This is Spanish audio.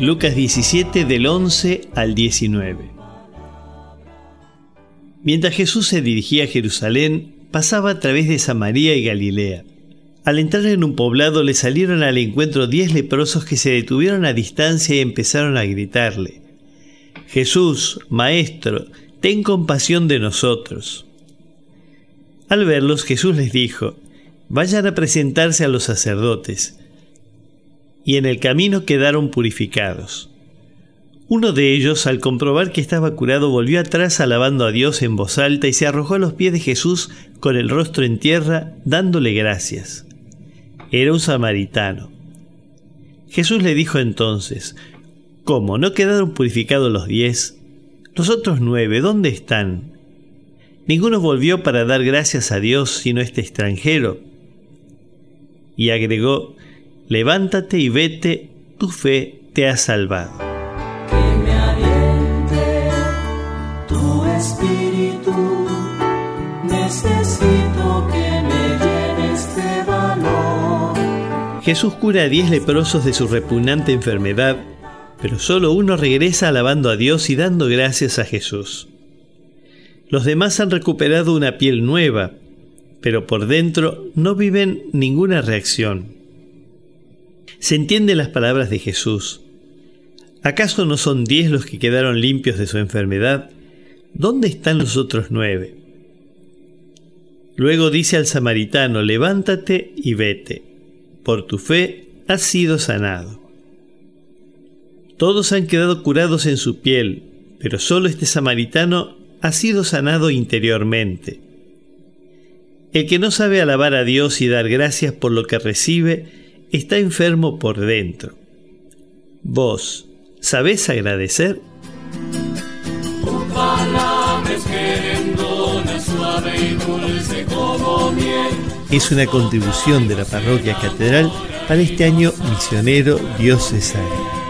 Lucas 17 del 11 al 19. Mientras Jesús se dirigía a Jerusalén, pasaba a través de Samaria y Galilea. Al entrar en un poblado le salieron al encuentro diez leprosos que se detuvieron a distancia y empezaron a gritarle, Jesús, Maestro, ten compasión de nosotros. Al verlos Jesús les dijo, Vayan a presentarse a los sacerdotes. Y en el camino quedaron purificados. Uno de ellos, al comprobar que estaba curado, volvió atrás alabando a Dios en voz alta y se arrojó a los pies de Jesús con el rostro en tierra, dándole gracias. Era un samaritano. Jesús le dijo entonces, ¿Cómo? ¿No quedaron purificados los diez? ¿Los otros nueve dónde están? Ninguno volvió para dar gracias a Dios sino este extranjero. Y agregó, Levántate y vete, tu fe te ha salvado. Que me aliente tu espíritu, necesito que me llenes de valor. Jesús cura a diez leprosos de su repugnante enfermedad, pero solo uno regresa alabando a Dios y dando gracias a Jesús. Los demás han recuperado una piel nueva, pero por dentro no viven ninguna reacción. Se entienden las palabras de Jesús. ¿Acaso no son diez los que quedaron limpios de su enfermedad? ¿Dónde están los otros nueve? Luego dice al samaritano, levántate y vete, por tu fe has sido sanado. Todos han quedado curados en su piel, pero solo este samaritano ha sido sanado interiormente. El que no sabe alabar a Dios y dar gracias por lo que recibe, está enfermo por dentro. Vos, ¿sabés agradecer? Es una contribución de la parroquia catedral para este año misionero diocesano.